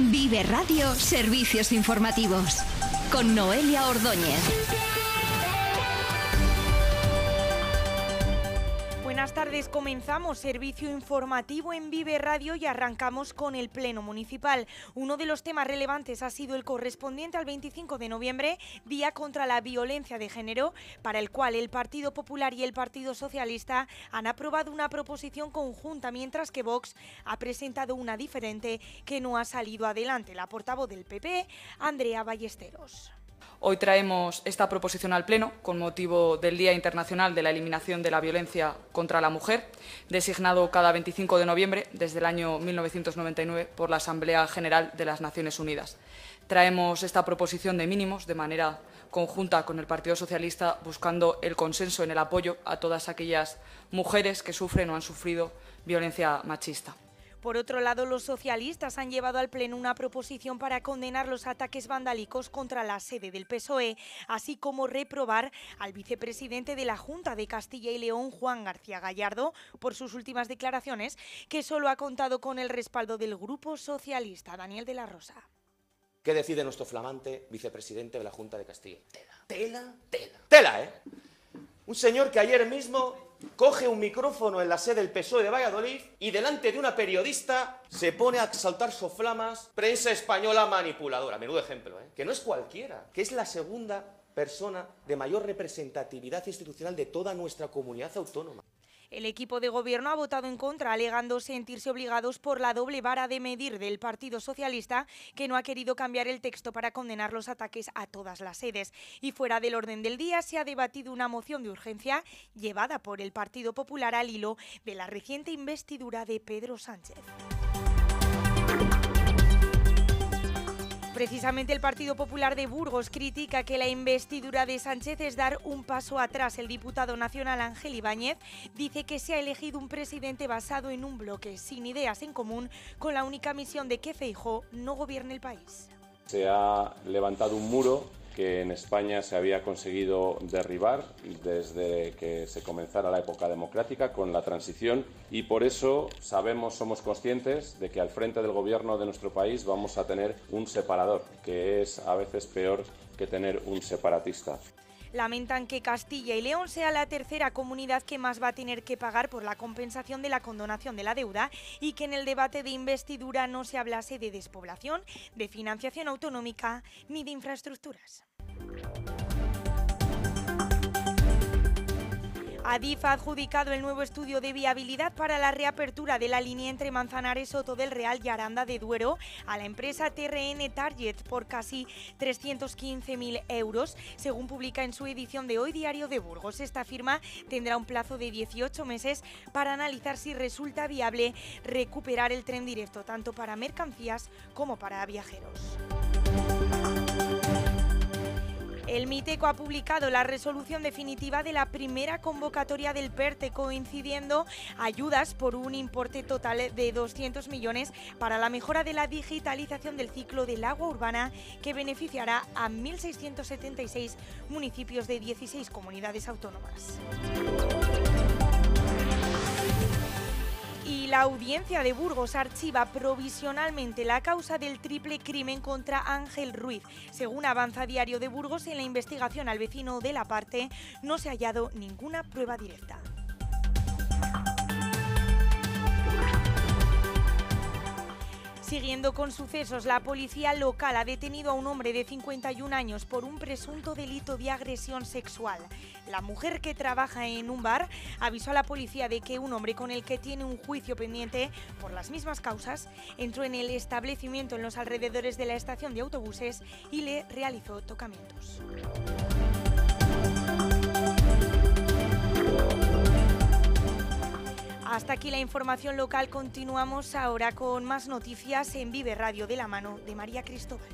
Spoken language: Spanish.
Vive Radio Servicios Informativos con Noelia Ordóñez. Buenas tardes, comenzamos servicio informativo en Vive Radio y arrancamos con el Pleno Municipal. Uno de los temas relevantes ha sido el correspondiente al 25 de noviembre, Día contra la Violencia de Género, para el cual el Partido Popular y el Partido Socialista han aprobado una proposición conjunta, mientras que Vox ha presentado una diferente que no ha salido adelante. La portavoz del PP, Andrea Ballesteros. Hoy traemos esta proposición al Pleno con motivo del Día Internacional de la Eliminación de la Violencia contra la Mujer, designado cada 25 de noviembre desde el año 1999 por la Asamblea General de las Naciones Unidas. Traemos esta proposición de mínimos de manera conjunta con el Partido Socialista, buscando el consenso en el apoyo a todas aquellas mujeres que sufren o han sufrido violencia machista. Por otro lado, los socialistas han llevado al Pleno una proposición para condenar los ataques vandálicos contra la sede del PSOE, así como reprobar al vicepresidente de la Junta de Castilla y León, Juan García Gallardo, por sus últimas declaraciones, que solo ha contado con el respaldo del Grupo Socialista, Daniel de la Rosa. ¿Qué decide nuestro flamante vicepresidente de la Junta de Castilla? Tela, tela, tela. Tela, ¿eh? Un señor que ayer mismo coge un micrófono en la sede del PSOE de Valladolid y delante de una periodista se pone a saltar soflamas, prensa española manipuladora. Menudo ejemplo, ¿eh? Que no es cualquiera, que es la segunda persona de mayor representatividad institucional de toda nuestra comunidad autónoma. El equipo de gobierno ha votado en contra, alegando sentirse obligados por la doble vara de medir del Partido Socialista, que no ha querido cambiar el texto para condenar los ataques a todas las sedes. Y fuera del orden del día se ha debatido una moción de urgencia llevada por el Partido Popular al hilo de la reciente investidura de Pedro Sánchez. Precisamente el Partido Popular de Burgos critica que la investidura de Sánchez es dar un paso atrás. El diputado nacional Ángel Ibáñez dice que se ha elegido un presidente basado en un bloque sin ideas en común con la única misión de que Feijó no gobierne el país. Se ha levantado un muro que en España se había conseguido derribar desde que se comenzara la época democrática con la transición y por eso sabemos, somos conscientes de que al frente del gobierno de nuestro país vamos a tener un separador, que es a veces peor que tener un separatista. Lamentan que Castilla y León sea la tercera comunidad que más va a tener que pagar por la compensación de la condonación de la deuda y que en el debate de investidura no se hablase de despoblación, de financiación autonómica ni de infraestructuras. Adif ha adjudicado el nuevo estudio de viabilidad para la reapertura de la línea entre Manzanares, Soto del Real y Aranda de Duero a la empresa TRN Target por casi 315.000 euros, según publica en su edición de hoy Diario de Burgos. Esta firma tendrá un plazo de 18 meses para analizar si resulta viable recuperar el tren directo tanto para mercancías como para viajeros. El MITECO ha publicado la resolución definitiva de la primera convocatoria del PERTE, coincidiendo ayudas por un importe total de 200 millones para la mejora de la digitalización del ciclo del agua urbana, que beneficiará a 1.676 municipios de 16 comunidades autónomas. La audiencia de Burgos archiva provisionalmente la causa del triple crimen contra Ángel Ruiz. Según avanza Diario de Burgos, en la investigación al vecino de la parte no se ha hallado ninguna prueba directa. Siguiendo con sucesos, la policía local ha detenido a un hombre de 51 años por un presunto delito de agresión sexual. La mujer que trabaja en un bar avisó a la policía de que un hombre con el que tiene un juicio pendiente por las mismas causas entró en el establecimiento en los alrededores de la estación de autobuses y le realizó tocamientos. Hasta aquí la información local. Continuamos ahora con más noticias en Vive Radio de la mano de María Cristóbal.